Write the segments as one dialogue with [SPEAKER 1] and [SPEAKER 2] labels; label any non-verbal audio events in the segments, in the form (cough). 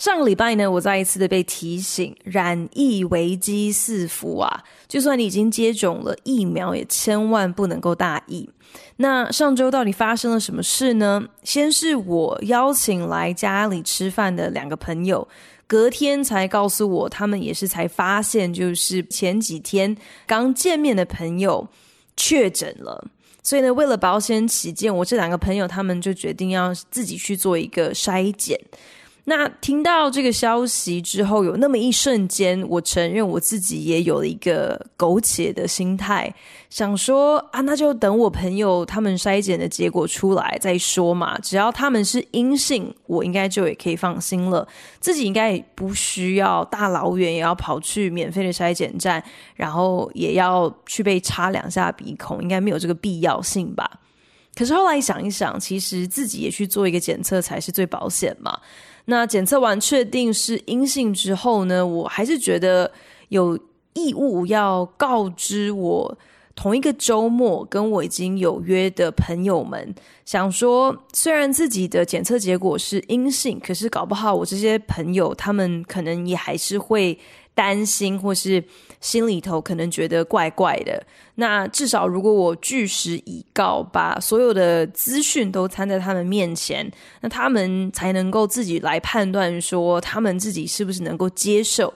[SPEAKER 1] 上个礼拜呢，我再一次的被提醒，染疫危机四伏啊！就算你已经接种了疫苗，也千万不能够大意。那上周到底发生了什么事呢？先是我邀请来家里吃饭的两个朋友，隔天才告诉我，他们也是才发现，就是前几天刚见面的朋友确诊了。所以呢，为了保险起见，我这两个朋友他们就决定要自己去做一个筛检。那听到这个消息之后，有那么一瞬间，我承认我自己也有了一个苟且的心态，想说啊，那就等我朋友他们筛检的结果出来再说嘛。只要他们是阴性，我应该就也可以放心了。自己应该也不需要大老远也要跑去免费的筛检站，然后也要去被插两下鼻孔，应该没有这个必要性吧。可是后来想一想，其实自己也去做一个检测才是最保险嘛。那检测完确定是阴性之后呢，我还是觉得有义务要告知我同一个周末跟我已经有约的朋友们，想说虽然自己的检测结果是阴性，可是搞不好我这些朋友他们可能也还是会担心，或是心里头可能觉得怪怪的。那至少如果我据实以告，把所有的资讯都摊在他们面前，那他们才能够自己来判断说，他们自己是不是能够接受，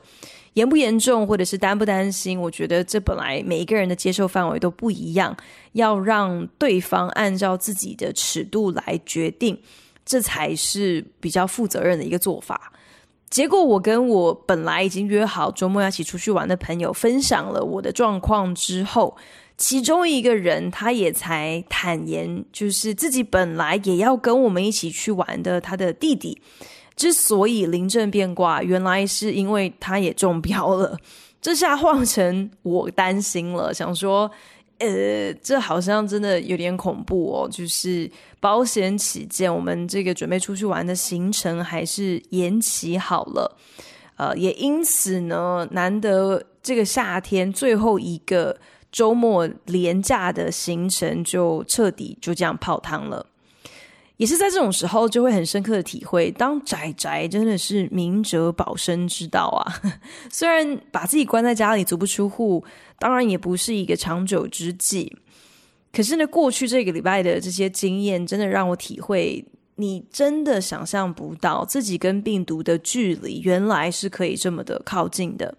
[SPEAKER 1] 严不严重，或者是担不担心。我觉得这本来每一个人的接受范围都不一样，要让对方按照自己的尺度来决定，这才是比较负责任的一个做法。结果我跟我本来已经约好周末要一起出去玩的朋友分享了我的状况之后，其中一个人他也才坦言，就是自己本来也要跟我们一起去玩的他的弟弟，之所以临阵变卦，原来是因为他也中标了。这下换成我担心了，想说。呃，这好像真的有点恐怖哦。就是保险起见，我们这个准备出去玩的行程还是延期好了。呃，也因此呢，难得这个夏天最后一个周末廉价的行程，就彻底就这样泡汤了。也是在这种时候，就会很深刻的体会，当宅宅真的是明哲保身之道啊。(laughs) 虽然把自己关在家里足不出户，当然也不是一个长久之计。可是呢，过去这个礼拜的这些经验，真的让我体会，你真的想象不到自己跟病毒的距离，原来是可以这么的靠近的。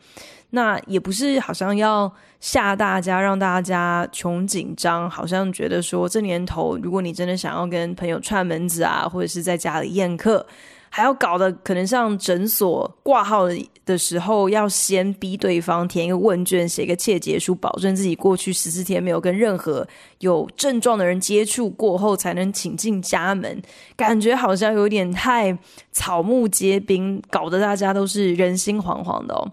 [SPEAKER 1] 那也不是好像要吓大家，让大家穷紧张，好像觉得说这年头，如果你真的想要跟朋友串门子啊，或者是在家里宴客，还要搞得可能像诊所挂号的时候，要先逼对方填一个问卷，写一个切结书，保证自己过去十四天没有跟任何有症状的人接触过后，才能请进家门，感觉好像有点太草木皆兵，搞得大家都是人心惶惶的哦。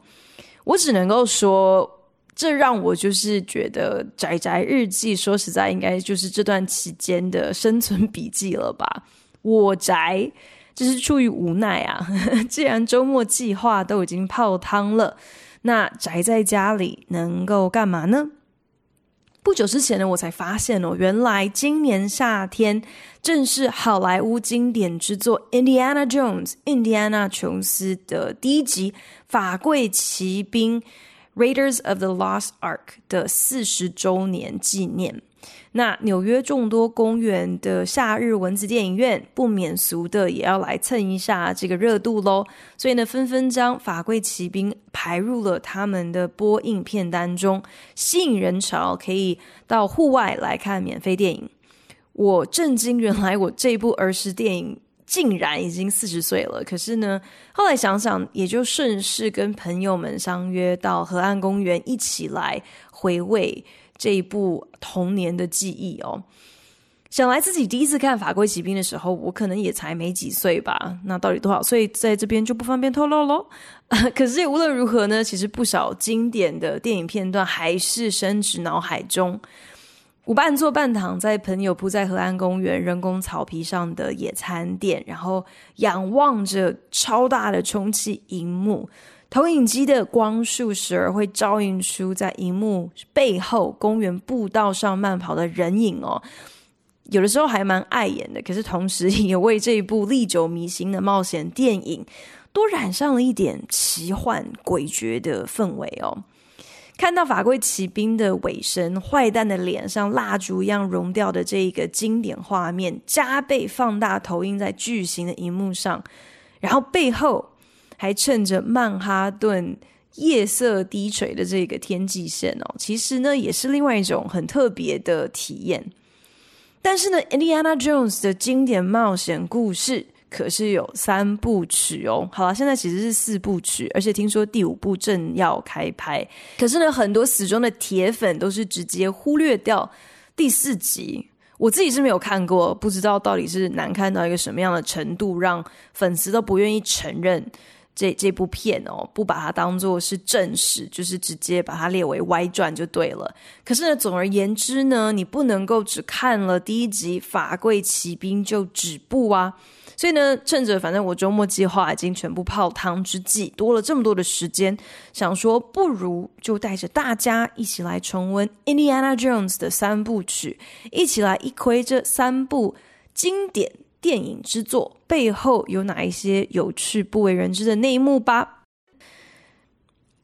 [SPEAKER 1] 我只能够说，这让我就是觉得宅宅日记，说实在，应该就是这段期间的生存笔记了吧。(laughs) 我宅，这是出于无奈啊。(laughs) 既然周末计划都已经泡汤了，那宅在家里能够干嘛呢？不久之前呢，我才发现哦，原来今年夏天正是好莱坞经典之作《Indiana Jones》印第安纳琼斯的第一集《法柜骑兵》（Raiders of the Lost Ark） 的四十周年纪念。那纽约众多公园的夏日蚊子电影院不免俗的也要来蹭一下这个热度喽，所以呢，纷纷将《法柜奇兵》排入了他们的播映片单中，吸引人潮，可以到户外来看免费电影。我震惊，原来我这部儿时电影竟然已经四十岁了。可是呢，后来想想，也就顺势跟朋友们相约到河岸公园一起来回味。这一部童年的记忆哦，想来自己第一次看《法柜奇兵》的时候，我可能也才没几岁吧。那到底多少岁，在这边就不方便透露喽。(laughs) 可是无论如何呢，其实不少经典的电影片段还是深植脑海中。我半坐半躺在朋友铺在河岸公园人工草皮上的野餐垫，然后仰望着超大的充气荧幕，投影机的光束时而会照映出在荧幕背后公园步道上慢跑的人影哦。有的时候还蛮碍眼的，可是同时也为这一部历久弥新的冒险电影多染上了一点奇幻诡谲的氛围哦。看到法柜奇兵的尾声，坏蛋的脸像蜡烛一样融掉的这一个经典画面，加倍放大投影在巨型的荧幕上，然后背后还趁着曼哈顿夜色低垂的这个天际线哦，其实呢也是另外一种很特别的体验。但是呢，Indiana Jones 的经典冒险故事可是有三部曲哦。好了，现在其实是四部曲，而且听说第五部正要开拍。可是呢，很多死忠的铁粉都是直接忽略掉第四集。我自己是没有看过，不知道到底是难看到一个什么样的程度，让粉丝都不愿意承认。这这部片哦，不把它当做是正史，就是直接把它列为歪传就对了。可是呢，总而言之呢，你不能够只看了第一集《法柜骑兵》就止步啊。所以呢，趁着反正我周末计划已经全部泡汤之际，多了这么多的时间，想说不如就带着大家一起来重温《Indiana Jones》的三部曲，一起来一窥这三部经典。电影之作背后有哪一些有趣不为人知的内幕吧？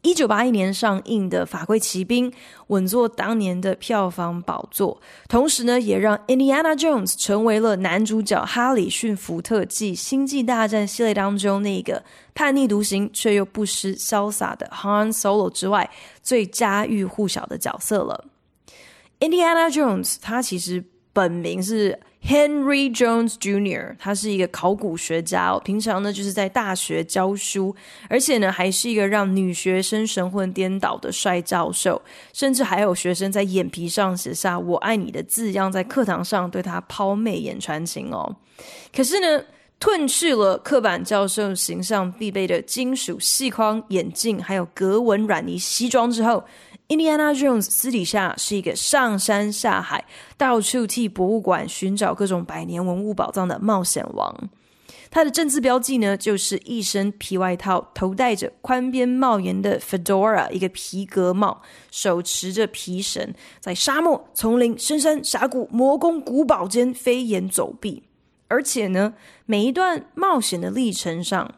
[SPEAKER 1] 一九八一年上映的《法柜奇兵》稳坐当年的票房宝座，同时呢，也让 Indiana Jones 成为了男主角哈里逊福特继《星际大战》系列当中那个叛逆独行却又不失潇洒的 Han Solo 之外，最家喻户晓的角色了。Indiana Jones 他其实本名是。Henry Jones Jr.，他是一个考古学家哦，平常呢就是在大学教书，而且呢还是一个让女学生神魂颠倒的帅教授，甚至还有学生在眼皮上写下“我爱你”的字样，在课堂上对他抛媚眼传情哦。可是呢，褪去了刻板教授形象必备的金属细框眼镜，还有格纹软呢西装之后。Indiana Jones 私底下是一个上山下海，到处替博物馆寻找各种百年文物宝藏的冒险王。他的正字标记呢，就是一身皮外套，头戴着宽边帽檐的 fedora，一个皮革帽，手持着皮绳，在沙漠、丛林、深山、峡谷、魔宫、古堡间飞檐走壁。而且呢，每一段冒险的历程上，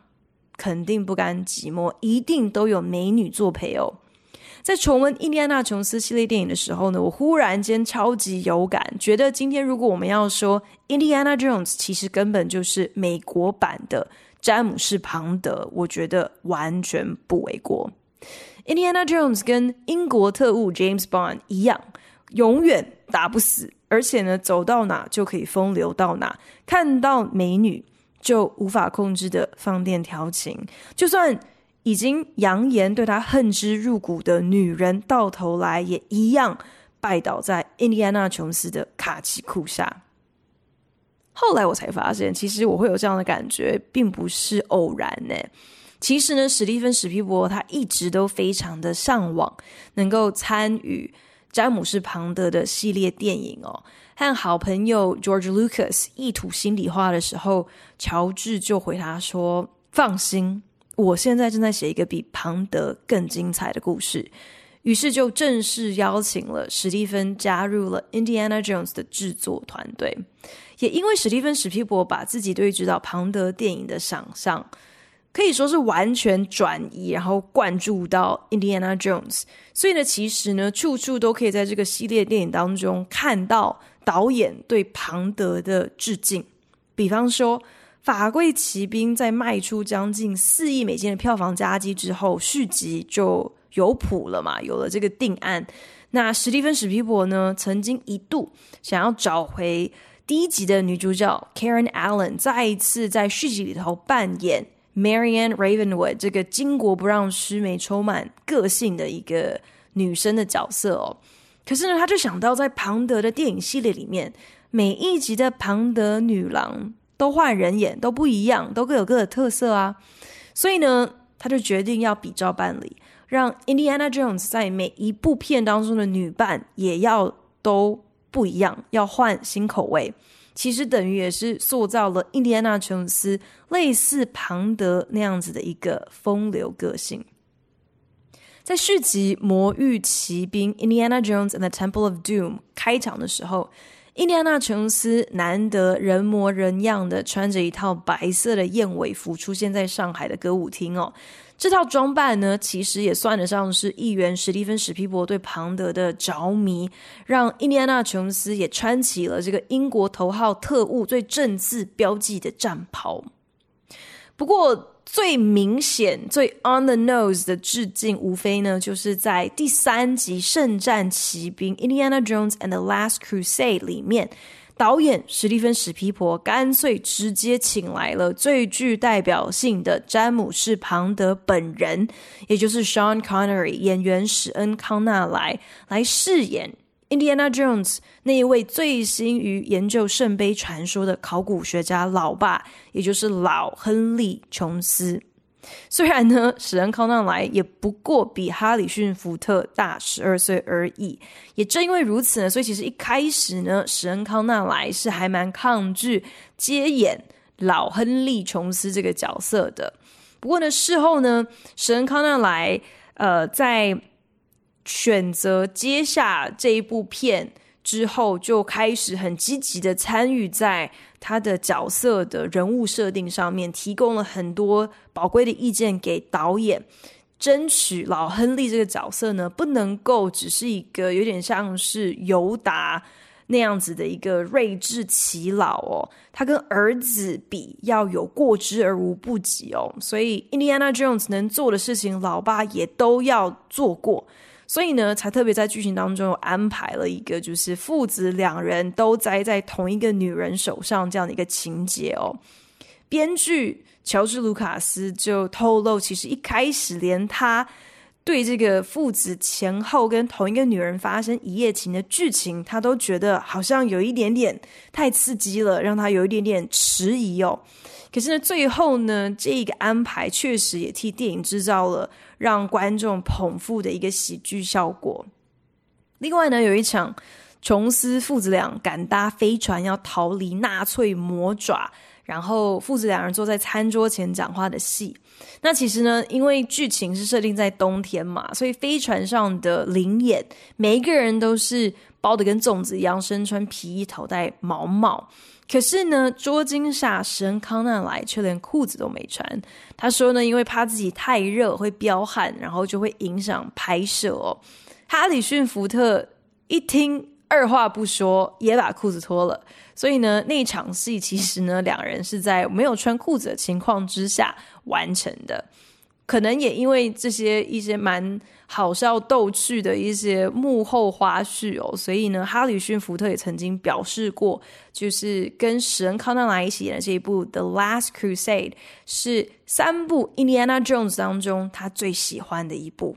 [SPEAKER 1] 肯定不甘寂寞，一定都有美女作陪哦。在重温《印第安纳琼斯》系列电影的时候呢，我忽然间超级有感，觉得今天如果我们要说《Indiana Jones》，其实根本就是美国版的詹姆士·庞德，我觉得完全不为过。《Indiana Jones》跟英国特务 James Bond 一样，永远打不死，而且呢，走到哪就可以风流到哪，看到美女就无法控制的放电调情，就算。已经扬言对他恨之入骨的女人，到头来也一样拜倒在印第安纳琼斯的卡其裤下。后来我才发现，其实我会有这样的感觉，并不是偶然呢。其实呢，史蒂芬·史皮伯他一直都非常的向往能够参与詹姆士·庞德的系列电影哦。和好朋友 George Lucas 一吐心里话的时候，乔治就回答说：“放心。”我现在正在写一个比庞德更精彩的故事，于是就正式邀请了史蒂芬加入了《Indiana Jones》的制作团队。也因为史蒂芬史皮伯把自己对于指导庞德电影的想象可以说是完全转移，然后灌注到《Indiana Jones》，所以呢，其实呢，处处都可以在这个系列电影当中看到导演对庞德的致敬，比方说。法柜奇兵在卖出将近四亿美金的票房佳绩之后，续集就有谱了嘛，有了这个定案。那史蒂芬史皮伯呢，曾经一度想要找回第一集的女主角 Karen Allen，再一次在续集里头扮演 Marian Ravenwood 这个巾帼不让须眉、充满个性的一个女生的角色哦。可是呢，他就想到在庞德的电影系列里面。每一集的庞德女郎都换人演，都不一样，都各有各的特色啊。所以呢，他就决定要比照办理，让 Indiana Jones 在每一部片当中的女伴也要都不一样，要换新口味。其实等于也是塑造了印第安纳琼斯类似庞德那样子的一个风流个性。在续集《魔域奇兵》（Indiana Jones and the Temple of Doom） 开场的时候，印第安纳琼斯难得人模人样的穿着一套白色的燕尾服出现在上海的歌舞厅哦。这套装扮呢，其实也算得上是议员史蒂芬史皮博对庞德的着迷，让印第安纳琼斯也穿起了这个英国头号特务最正字标记的战袍。不过，最明显、最 on the nose 的致敬，无非呢，就是在第三集《圣战奇兵》（Indiana Jones and the Last Crusade） 里面。导演史蒂芬·史皮伯干脆直接请来了最具代表性的詹姆士·庞德本人，也就是 Sean Connery 演员史恩·康纳莱来饰演 Indiana Jones 那一位醉心于研究圣杯传说的考古学家老爸，也就是老亨利·琼斯。虽然呢，史恩康纳莱也不过比哈里逊福特大十二岁而已。也正因为如此呢，所以其实一开始呢，史恩康纳莱是还蛮抗拒接演老亨利琼斯这个角色的。不过呢，事后呢，史恩康纳莱呃在选择接下这一部片之后，就开始很积极的参与在。他的角色的人物设定上面提供了很多宝贵的意见给导演，争取老亨利这个角色呢，不能够只是一个有点像是尤达那样子的一个睿智耆老哦，他跟儿子比要有过之而无不及哦，所以 Indiana Jones 能做的事情，老爸也都要做过。所以呢，才特别在剧情当中有安排了一个，就是父子两人都栽在同一个女人手上这样的一个情节哦。编剧乔治·卢卡斯就透露，其实一开始连他对这个父子前后跟同一个女人发生一夜情的剧情，他都觉得好像有一点点太刺激了，让他有一点点迟疑哦。可是呢，最后呢，这个安排确实也替电影制造了让观众捧腹的一个喜剧效果。另外呢，有一场琼斯父子俩赶搭飞船要逃离纳粹魔爪，然后父子两人坐在餐桌前讲话的戏。那其实呢，因为剧情是设定在冬天嘛，所以飞船上的临演每一个人都是包得跟粽子一样，身穿皮衣，头戴毛帽。可是呢，桌巾下神康纳莱却连裤子都没穿。他说呢，因为怕自己太热会飙汗，然后就会影响拍摄哦。哈里逊福特一听，二话不说也把裤子脱了。所以呢，那场戏其实呢，两人是在没有穿裤子的情况之下完成的。可能也因为这些一些蛮好笑逗趣的一些幕后花絮哦，所以呢，哈里逊福特也曾经表示过，就是跟史恩康纳莱一起演的这一部《The Last Crusade》是三部《Indiana Jones》当中他最喜欢的一部。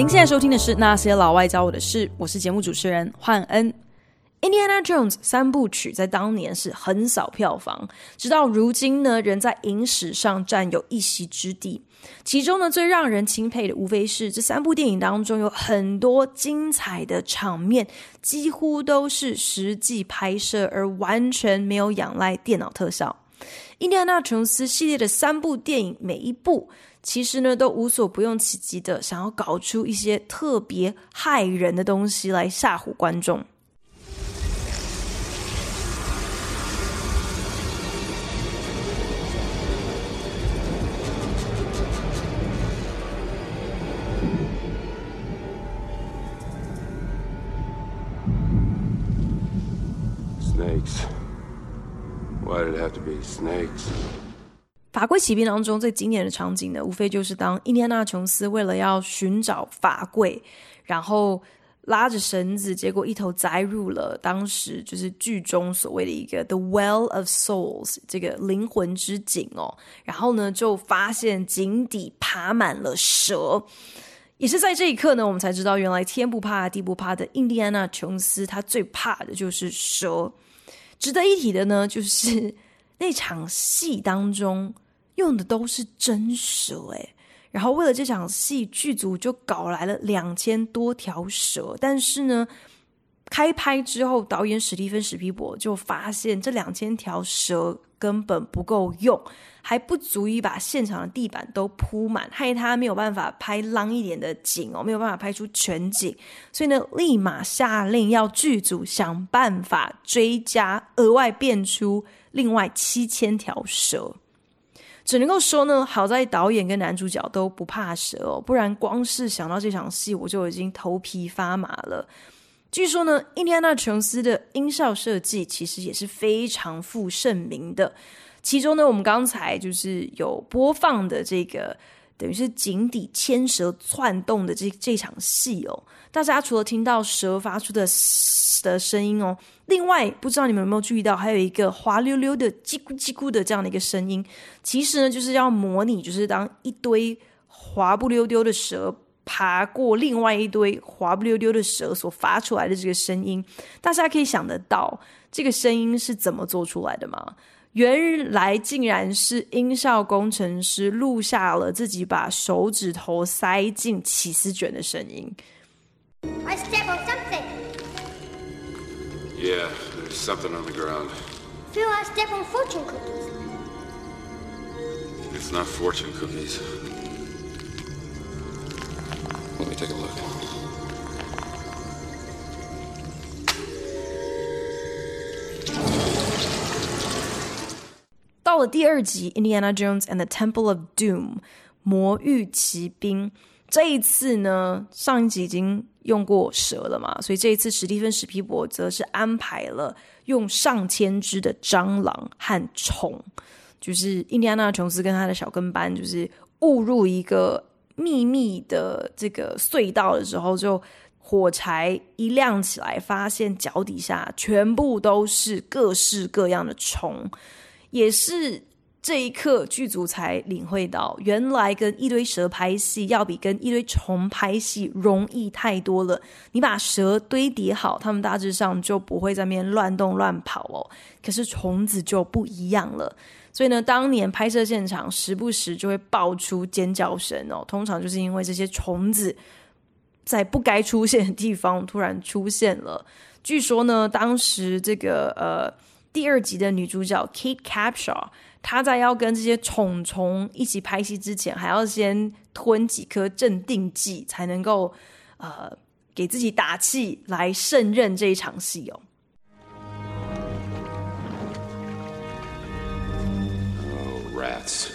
[SPEAKER 1] 您现在收听的是《那些老外教我的事》，我是节目主持人焕恩。《Indiana Jones》三部曲在当年是横扫票房，直到如今呢，仍在影史上占有一席之地。其中呢，最让人钦佩的，无非是这三部电影当中有很多精彩的场面，几乎都是实际拍摄，而完全没有仰赖电脑特效。《印第安纳琼斯》系列的三部电影，每一部。其实呢，都无所不用其极的，想要搞出一些特别骇人的东西来吓唬观众。
[SPEAKER 2] Snakes. Why did it have to be snakes?
[SPEAKER 1] 法柜奇兵当中最经典的场景呢，无非就是当印第安纳琼斯为了要寻找法柜，然后拉着绳子，结果一头栽入了当时就是剧中所谓的一个 The Well of Souls 这个灵魂之井哦。然后呢，就发现井底爬满了蛇。也是在这一刻呢，我们才知道原来天不怕地不怕的印第安纳琼斯，他最怕的就是蛇。值得一提的呢，就是那场戏当中用的都是真蛇诶。然后为了这场戏，剧组就搞来了两千多条蛇。但是呢，开拍之后，导演史蒂芬史皮博就发现这两千条蛇根本不够用，还不足以把现场的地板都铺满，害他没有办法拍浪一点的景哦，没有办法拍出全景。所以呢，立马下令要剧组想办法追加，额外变出另外七千条蛇。只能够说呢，好在导演跟男主角都不怕蛇哦，不然光是想到这场戏，我就已经头皮发麻了。据说呢，印第安纳琼斯的音效设计其实也是非常负盛名的。其中呢，我们刚才就是有播放的这个，等于是井底牵蛇窜动的这这场戏哦。大家除了听到蛇发出的嘶的声音哦，另外不知道你们有没有注意到，还有一个滑溜溜的叽咕叽咕的这样的一个声音。其实呢，就是要模拟，就是当一堆滑不溜丢的蛇爬过另外一堆滑不溜丢的蛇所发出来的这个声音。大家可以想得到这个声音是怎么做出来的吗？原来竟然是音效工程师录下了自己把手指头塞进起司卷的声音。
[SPEAKER 3] I step on something.
[SPEAKER 2] Yeah, there's something on the ground.
[SPEAKER 3] Feel I step on fortune cookies.
[SPEAKER 2] It's not fortune cookies. Let me take a look.
[SPEAKER 1] 第二集《Indiana Jones and the Temple of Doom》魔域奇兵，这一次呢，上一集已经。用过蛇了嘛，所以这一次史蒂芬史皮伯则是安排了用上千只的蟑螂和虫，就是印第安纳琼斯跟他的小跟班，就是误入一个秘密的这个隧道的时候，就火柴一亮起来，发现脚底下全部都是各式各样的虫，也是。这一刻，剧组才领会到，原来跟一堆蛇拍戏要比跟一堆虫拍戏容易太多了。你把蛇堆叠好，它们大致上就不会在那边乱动乱跑哦。可是虫子就不一样了，所以呢，当年拍摄现场时不时就会爆出尖叫声哦。通常就是因为这些虫子在不该出现的地方突然出现了。据说呢，当时这个呃第二集的女主角 Kate Capshaw。她在要跟这些虫虫一起拍戏之前，还要先吞几颗镇定剂，才能够呃给自己打气，来胜任这一场戏哦。
[SPEAKER 2] Oh, rats.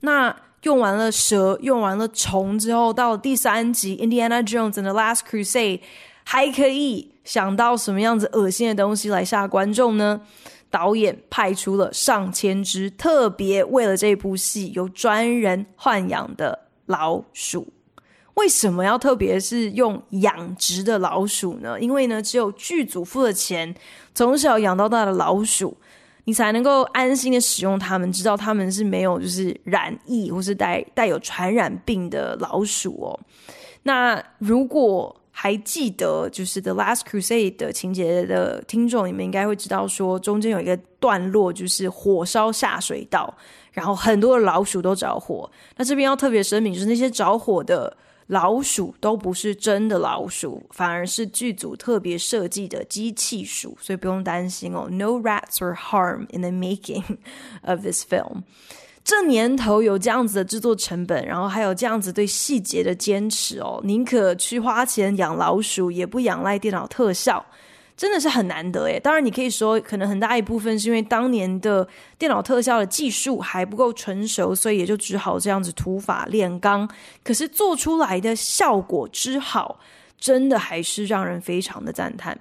[SPEAKER 1] 那用完了蛇，用完了虫之后，到了第三集《Indiana Jones and the Last Crusade》。还可以想到什么样子恶心的东西来吓观众呢？导演派出了上千只特别为了这部戏由专人豢养的老鼠。为什么要特别是用养殖的老鼠呢？因为呢，只有剧组付了钱，从小养到大的老鼠，你才能够安心的使用它们，知道它们是没有就是染疫或是带带有传染病的老鼠哦。那如果还记得就是《The Last Crusade》的情节的听众，你们应该会知道，说中间有一个段落就是火烧下水道，然后很多的老鼠都着火。那这边要特别声明，就是那些着火的老鼠都不是真的老鼠，反而是剧组特别设计的机器鼠，所以不用担心哦。No rats or harm in the making (laughs) of this film. 这年头有这样子的制作成本，然后还有这样子对细节的坚持哦，宁可去花钱养老鼠，也不仰赖电脑特效，真的是很难得诶。当然，你可以说可能很大一部分是因为当年的电脑特效的技术还不够成熟，所以也就只好这样子土法炼钢。可是做出来的效果之好，真的还是让人非常的赞叹。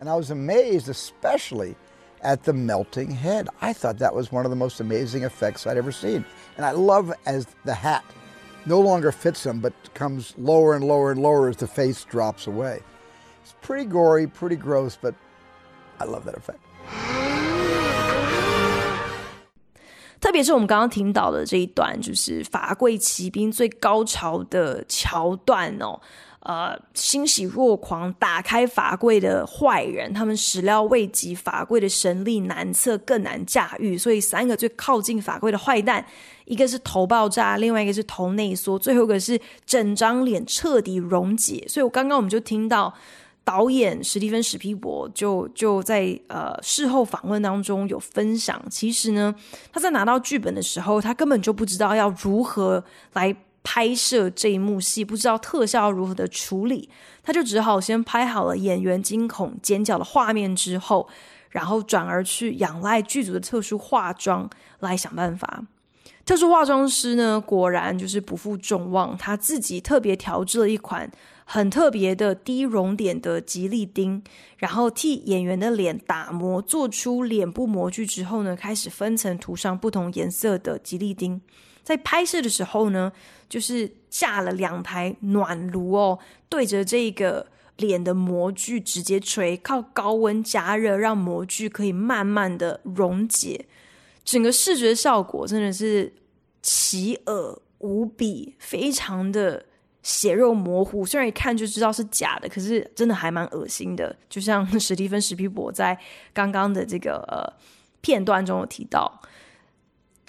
[SPEAKER 4] And I was amazed, especially. at the melting head. I thought that was one of the most amazing effects I'd ever seen. And I love as the hat no longer fits him, but comes lower and lower and lower as the face drops away. Pretty gory, pretty gross, but I love that effect.
[SPEAKER 1] 特别是我们刚刚听到的这一段，就是《法柜奇兵》最高潮的桥段哦。呃，欣喜若狂打开法贵的坏人，他们始料未及法贵的神力难测，更难驾驭，所以三个最靠近法贵的坏蛋，一个是头爆炸，另外一个是头内缩，最后一个是整张脸彻底溶解。所以我刚刚我们就听到导演史蒂芬史匹柏就就在呃事后访问当中有分享，其实呢，他在拿到剧本的时候，他根本就不知道要如何来。拍摄这一幕戏，不知道特效如何的处理，他就只好先拍好了演员惊恐尖叫的画面之后，然后转而去仰赖剧组的特殊化妆来想办法。特殊化妆师呢，果然就是不负众望，他自己特别调制了一款很特别的低熔点的吉利丁，然后替演员的脸打磨，做出脸部模具之后呢，开始分层涂上不同颜色的吉利丁。在拍摄的时候呢，就是架了两台暖炉哦，对着这个脸的模具直接吹，靠高温加热，让模具可以慢慢的溶解。整个视觉效果真的是奇恶无比，非常的血肉模糊。虽然一看就知道是假的，可是真的还蛮恶心的。就像 (laughs) 史蒂芬史匹柏在刚刚的这个呃片段中有提到。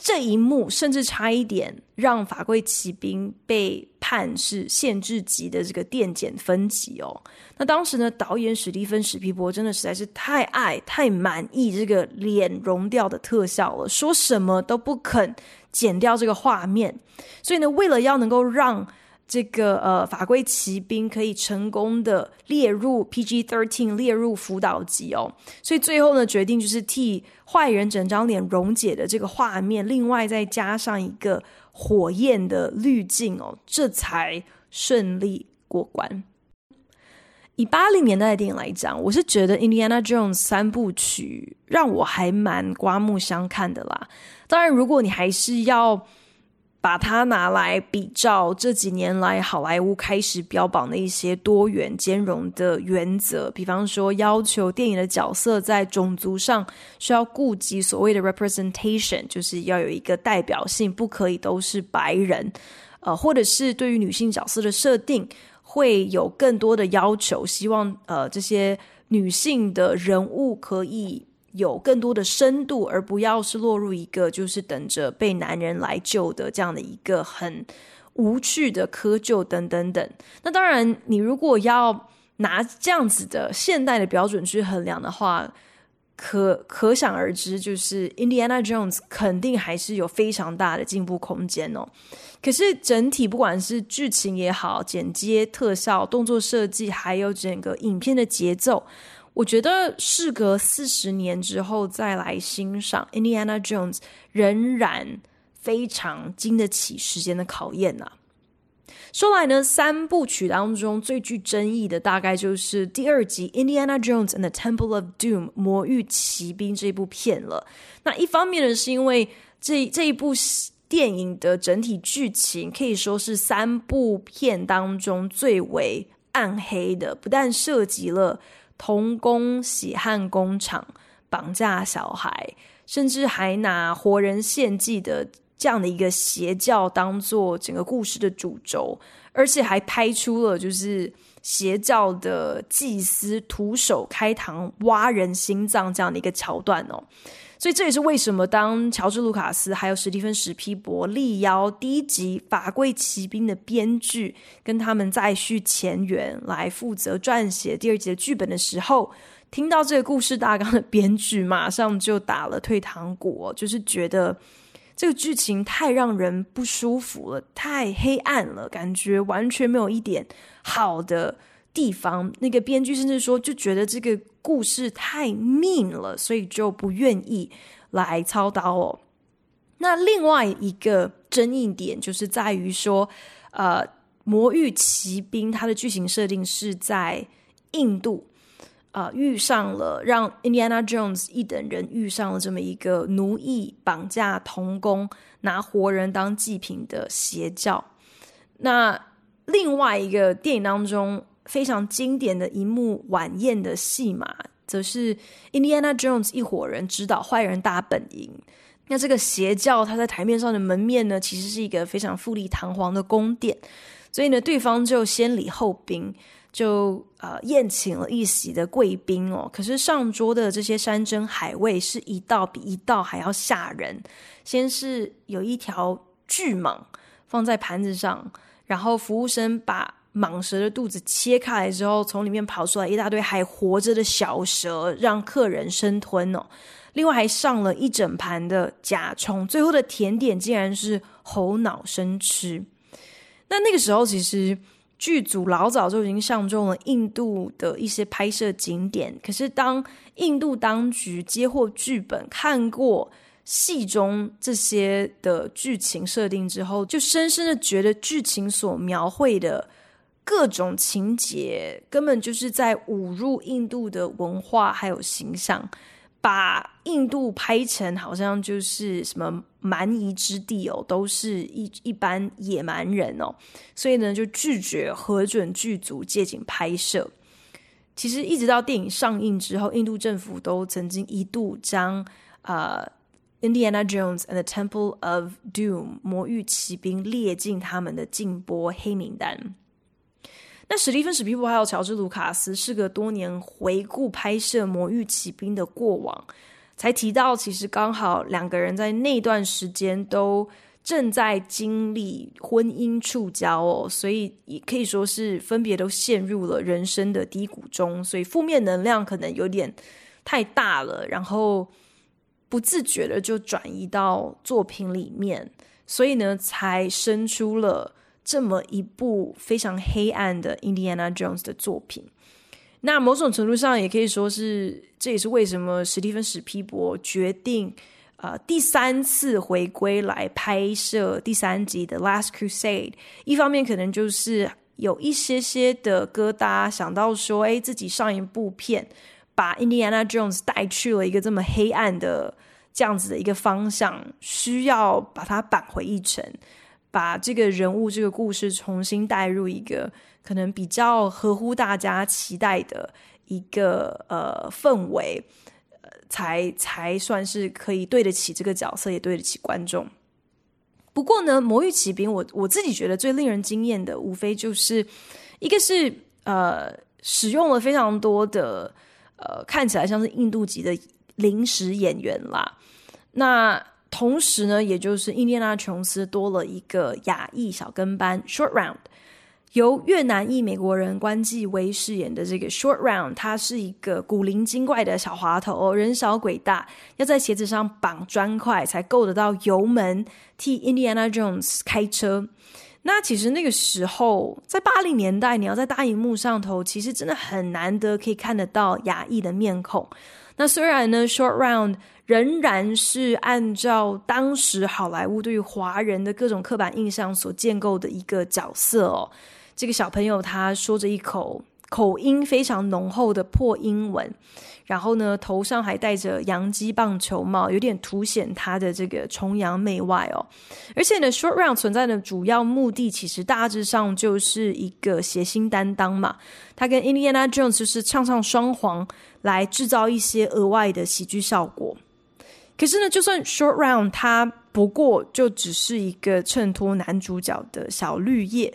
[SPEAKER 1] 这一幕甚至差一点让《法柜骑兵》被判是限制级的这个电检分级哦。那当时呢，导演史蒂芬史匹柏真的实在是太爱、太满意这个脸融掉的特效了，说什么都不肯剪掉这个画面。所以呢，为了要能够让这个呃，法柜奇兵可以成功的列入 PG-13，列入辅导级哦，所以最后呢，决定就是替坏人整张脸溶解的这个画面，另外再加上一个火焰的滤镜哦，这才顺利过关。以八零年代的电影来讲，我是觉得《Indiana Jones》三部曲让我还蛮刮目相看的啦。当然，如果你还是要把它拿来比照这几年来好莱坞开始标榜的一些多元兼容的原则，比方说要求电影的角色在种族上需要顾及所谓的 representation，就是要有一个代表性，不可以都是白人，呃，或者是对于女性角色的设定会有更多的要求，希望呃这些女性的人物可以。有更多的深度，而不要是落入一个就是等着被男人来救的这样的一个很无趣的窠臼等等等。那当然，你如果要拿这样子的现代的标准去衡量的话，可可想而知，就是《Indiana Jones》肯定还是有非常大的进步空间哦。可是整体不管是剧情也好，剪接、特效、动作设计，还有整个影片的节奏。我觉得事隔四十年之后再来欣赏《Indiana Jones》，仍然非常经得起时间的考验呐、啊。说来呢，三部曲当中最具争议的大概就是第二集《Indiana Jones and the Temple of Doom》魔域奇兵这部片了。那一方面呢，是因为这这一部电影的整体剧情可以说是三部片当中最为暗黑的，不但涉及了。童工血汗工厂绑架小孩，甚至还拿活人献祭的这样的一个邪教当做整个故事的主轴，而且还拍出了就是邪教的祭司徒手开膛挖人心脏这样的一个桥段哦。所以这也是为什么当乔治·卢卡斯还有史蒂芬·史皮伯力邀第一集《法柜奇兵》的编剧跟他们再续前缘来负责撰写第二集的剧本的时候，听到这个故事大纲的编剧马上就打了退堂鼓，就是觉得这个剧情太让人不舒服了，太黑暗了，感觉完全没有一点好的地方。那个编剧甚至说，就觉得这个。故事太 mean 了，所以就不愿意来操刀哦。那另外一个争议点就是在于说，呃，魔域奇兵它的剧情设定是在印度，呃遇上了，让 Indiana Jones 一等人遇上了这么一个奴役、绑架童工、拿活人当祭品的邪教。那另外一个电影当中非常经典的一幕晚宴的戏码，则是 Indiana Jones 一伙人指导坏人大本营。那这个邪教，他在台面上的门面呢，其实是一个非常富丽堂皇的宫殿，所以呢，对方就先礼后兵，就呃宴请了一席的贵宾哦。可是上桌的这些山珍海味是一道比一道还要吓人。先是有一条巨蟒放在盘子上，然后服务生把蟒蛇的肚子切开来之后，从里面跑出来一大堆还活着的小蛇，让客人生吞哦。另外还上了一整盘的甲虫，最后的甜点竟然是猴脑生吃。那那个时候，其实剧组老早就已经上中了印度的一些拍摄景点。可是当印度当局接获剧本，看过戏中这些的剧情设定之后，就深深的觉得剧情所描绘的各种情节，根本就是在侮辱印度的文化还有形象。把印度拍成好像就是什么蛮夷之地哦，都是一一般野蛮人哦，所以呢就拒绝核准剧组借景拍摄。其实一直到电影上映之后，印度政府都曾经一度将呃《Indiana Jones and the Temple of Doom》魔域奇兵列进他们的禁播黑名单。那史蒂芬史匹柏还有乔治卢卡斯，事隔多年回顾拍摄《魔域奇兵》的过往，才提到，其实刚好两个人在那段时间都正在经历婚姻触礁哦，所以也可以说是分别都陷入了人生的低谷中，所以负面能量可能有点太大了，然后不自觉的就转移到作品里面，所以呢，才生出了。这么一部非常黑暗的 Indiana Jones 的作品，那某种程度上也可以说是，这也是为什么史蒂芬史皮博决定呃第三次回归来拍摄第三集的 Last Crusade。一方面可能就是有一些些的疙瘩，想到说，哎，自己上一部片把 Indiana Jones 带去了一个这么黑暗的这样子的一个方向，需要把它扳回一城。把这个人物、这个故事重新带入一个可能比较合乎大家期待的一个呃氛围，呃，才才算是可以对得起这个角色，也对得起观众。不过呢，《魔域奇兵》我我自己觉得最令人惊艳的，无非就是一个是呃使用了非常多的呃看起来像是印度籍的临时演员啦，那。同时呢，也就是印第安纳琼斯多了一个亚裔小跟班 Short Round，由越南裔美国人关继威饰演的这个 Short Round，他是一个古灵精怪的小滑头，人小鬼大，要在鞋子上绑砖块才够得到油门，替 Indiana Jones 开车。那其实那个时候，在八零年代，你要在大荧幕上头，其实真的很难得可以看得到亚裔的面孔。那虽然呢，Short Round 仍然是按照当时好莱坞对于华人的各种刻板印象所建构的一个角色哦。这个小朋友他说着一口口音非常浓厚的破英文，然后呢，头上还戴着洋基棒球帽，有点凸显他的这个崇洋媚外哦。而且呢，Short Round 存在的主要目的其实大致上就是一个谐星担当嘛，他跟 Indiana Jones 就是唱唱双簧。来制造一些额外的喜剧效果。可是呢，就算 Short Round 他不过就只是一个衬托男主角的小绿叶，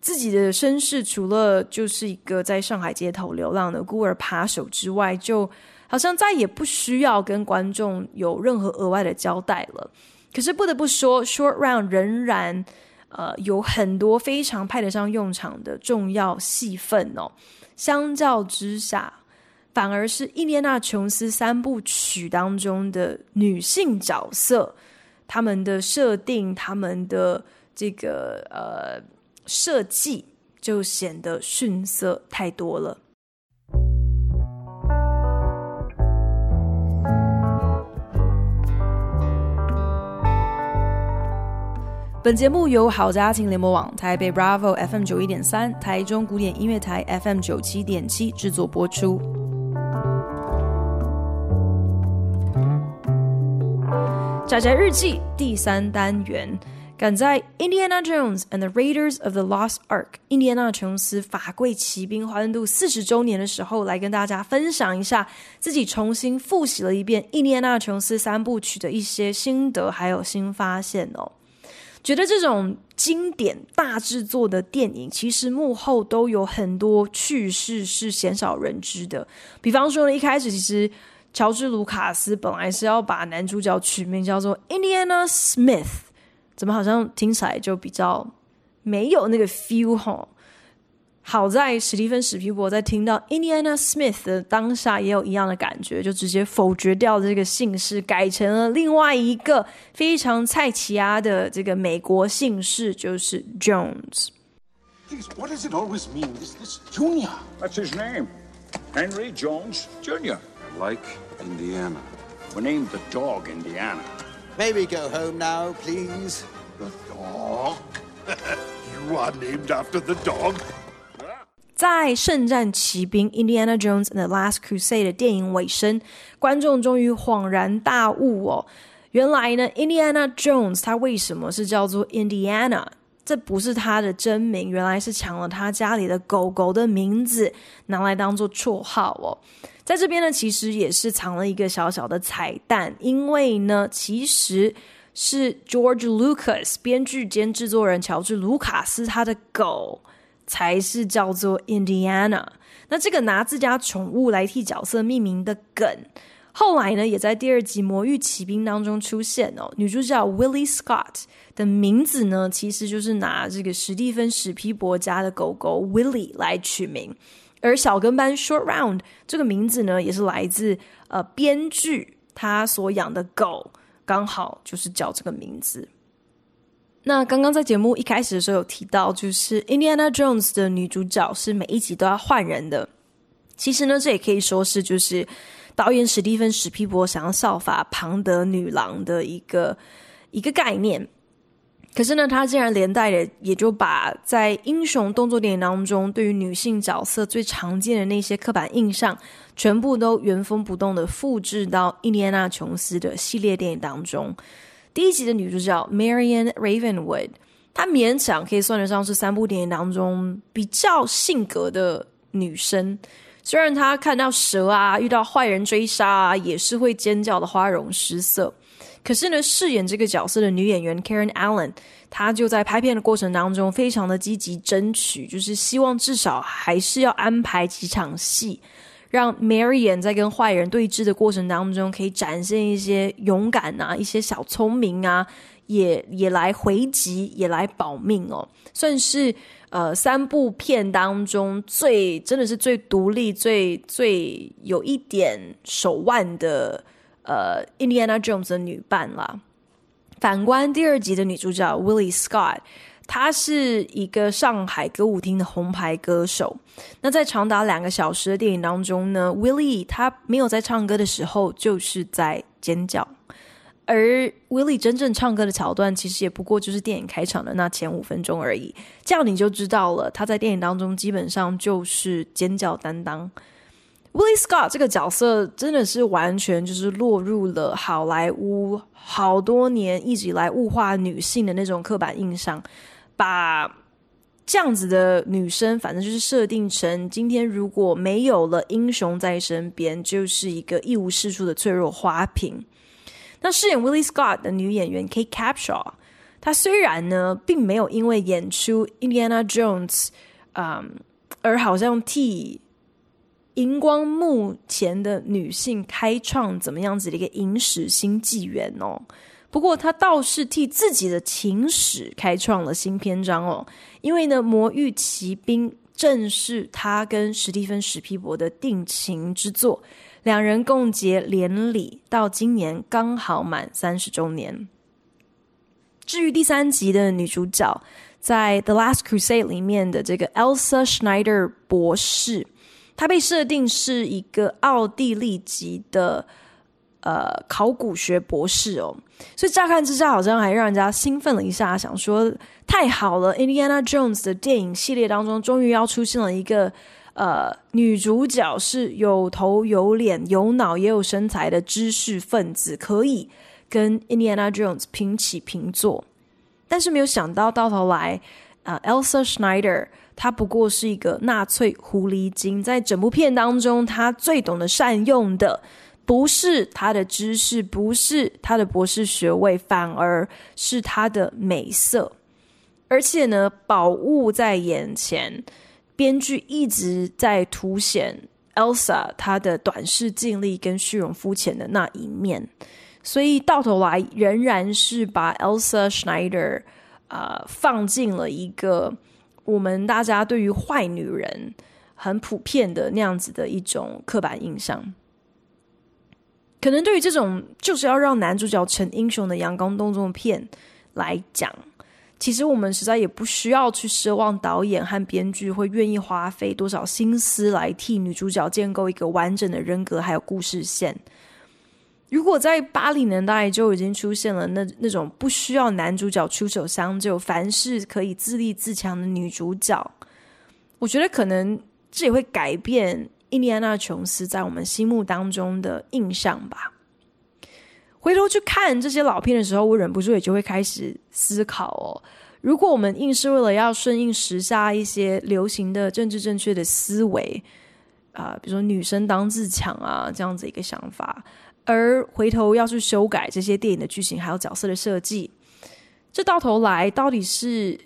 [SPEAKER 1] 自己的身世除了就是一个在上海街头流浪的孤儿扒手之外，就好像再也不需要跟观众有任何额外的交代了。可是不得不说，Short Round 仍然呃有很多非常派得上用场的重要戏份哦。相较之下。反而是伊莲娜琼斯三部曲当中的女性角色，他们的设定、他们的这个呃设计，就显得逊色太多了。本节目由好家庭联播网、台北 Bravo FM 九一点三、台中古典音乐台 FM 九七点七制作播出。宅宅日记第三单元，赶在《Indiana Jones and the Raiders of the Lost Ark》印第安纳琼斯法柜奇兵欢度四十周年的时候，来跟大家分享一下自己重新复习了一遍印第安纳琼斯三部曲的一些心得，还有新发现哦。觉得这种经典大制作的电影，其实幕后都有很多趣事是鲜少人知的。比方说，一开始其实。乔治·卢卡斯本来是要把男主角取名叫做 Indiana Smith，怎么好像听起来就比较没有那个 feel 哈？好在史蒂芬·史皮伯在听到 Indiana Smith 的当下也有一样的感觉，就直接否决掉这个姓氏，改成了另外一个非常菜奇亚的这个美国姓氏，就是 Jones。
[SPEAKER 5] What does it always mean? This, this Junior. That's his name. Henry Jones Jr.
[SPEAKER 2] Like Indiana.
[SPEAKER 5] We named the dog Indiana.
[SPEAKER 6] May we go home now, please?
[SPEAKER 5] The dog? you are named after the dog?
[SPEAKER 1] 在《圣战骑兵》（Indiana Jones and the Last Crusade） 的电影尾声，观众终于恍然大悟哦，原来呢，Indiana Jones 他为什么是叫做 Indiana？这不是他的真名，原来是抢了他家里的狗狗的名字，拿来当做绰号哦。在这边呢，其实也是藏了一个小小的彩蛋，因为呢，其实是 George Lucas 编剧兼制作人乔治·卢卡斯他的狗才是叫做 Indiana。那这个拿自家宠物来替角色命名的梗，后来呢，也在第二集《魔域奇兵》当中出现哦。女主角 Willie Scott 的名字呢，其实就是拿这个史蒂芬·史皮伯家的狗狗 Willie 来取名。而小跟班 Short Round 这个名字呢，也是来自呃编剧他所养的狗，刚好就是叫这个名字。那刚刚在节目一开始的时候有提到，就是 Indiana Jones 的女主角是每一集都要换人的。其实呢，这也可以说是就是导演史蒂芬史皮伯想要效法庞德女郎的一个一个概念。可是呢，他竟然连带的也就把在英雄动作电影当中对于女性角色最常见的那些刻板印象，全部都原封不动的复制到印第安纳琼斯的系列电影当中。第一集的女主角 Marion Ravenwood，她勉强可以算得上是三部电影当中比较性格的女生。虽然她看到蛇啊，遇到坏人追杀啊，也是会尖叫的花容失色。可是呢，饰演这个角色的女演员 Karen Allen，她就在拍片的过程当中非常的积极争取，就是希望至少还是要安排几场戏，让 Marion 在跟坏人对峙的过程当中可以展现一些勇敢啊，一些小聪明啊，也也来回击，也来保命哦，算是呃三部片当中最真的是最独立、最最有一点手腕的。呃，Indiana Jones 的女伴啦。反观第二集的女主角 Willie Scott，她是一个上海歌舞厅的红牌歌手。那在长达两个小时的电影当中呢，Willie 她没有在唱歌的时候，就是在尖叫。而 Willie 真正唱歌的桥段，其实也不过就是电影开场的那前五分钟而已。这样你就知道了，她在电影当中基本上就是尖叫担当。Willie Scott 这个角色真的是完全就是落入了好莱坞好多年一直以来物化女性的那种刻板印象，把这样子的女生，反正就是设定成今天如果没有了英雄在身边，就是一个一无是处的脆弱花瓶。那饰演 Willie Scott 的女演员 Kate Capshaw，她虽然呢并没有因为演出 Indiana Jones，嗯，而好像替荧光幕前的女性开创怎么样子的一个影史新纪元哦？不过她倒是替自己的情史开创了新篇章哦，因为呢，《魔域奇兵》正是她跟史蒂芬史皮伯的定情之作，两人共结连理，到今年刚好满三十周年。至于第三集的女主角，在《The Last Crusade》里面的这个 Elsa Schneider 博士。他被设定是一个奥地利籍的呃考古学博士哦，所以乍看之下好像还让人家兴奋了一下，想说太好了，Indiana Jones 的电影系列当中终于要出现了一个呃女主角是有头有脸有脑也有身材的知识分子，可以跟 Indiana Jones 平起平坐，但是没有想到到头来，啊、Elsa Schneider 他不过是一个纳粹狐狸精，在整部片当中，他最懂得善用的不是他的知识，不是他的博士学位，反而是他的美色，而且呢，宝物在眼前，编剧一直在凸显 Elsa 她的短视、尽力跟虚荣、肤浅的那一面。所以到头来仍然是把 Elsa Schneider 啊、放进了一个我们大家对于坏女人很普遍的那样子的一种刻板印象。可能对于这种就是要让男主角成英雄的阳光动作片来讲，其实我们实在也不需要去奢望导演和编剧会愿意花费多少心思来替女主角建构一个完整的人格还有故事线。如果在八零年代就已经出现了那那种不需要男主角出手相救，凡事可以自立自强的女主角，我觉得可能这也会改变印第安纳琼斯在我们心目当中的印象吧。回头去看这些老片的时候，我忍不住也就会开始思考哦：如果我们硬是为了要顺应时下一些流行的政治正确的思维啊、比如说女生当自强啊这样子一个想法。而回头要去修改这些电影的剧情，还有角色的设计，这到头来到底是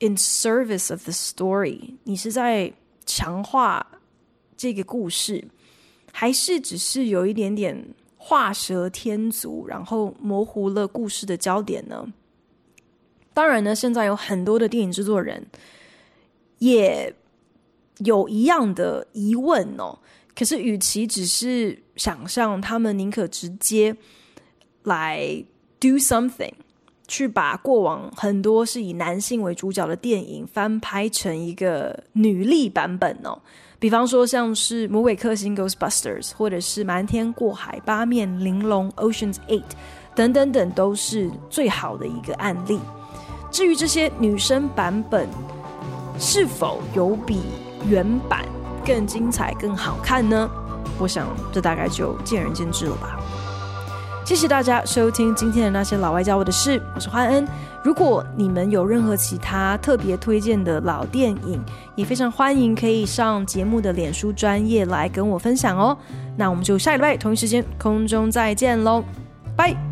[SPEAKER 1] in service of the story？你是在强化这个故事，还是只是有一点点画蛇添足，然后模糊了故事的焦点呢？当然呢，现在有很多的电影制作人也有一样的疑问哦。可是，与其只是想象，他们宁可直接来 do something，去把过往很多是以男性为主角的电影翻拍成一个女力版本哦。比方说，像是《魔鬼克星》（Ghostbusters） 或者是《瞒天过海》《八面玲珑》（Ocean's Eight） 等等等，都是最好的一个案例。至于这些女生版本是否有比原版更精彩、更好看呢？我想这大概就见仁见智了吧。谢谢大家收听今天的那些老外教我的事，我是欢恩。如果你们有任何其他特别推荐的老电影，也非常欢迎可以上节目的脸书专业来跟我分享哦。那我们就下礼拜同一时间空中再见喽，拜。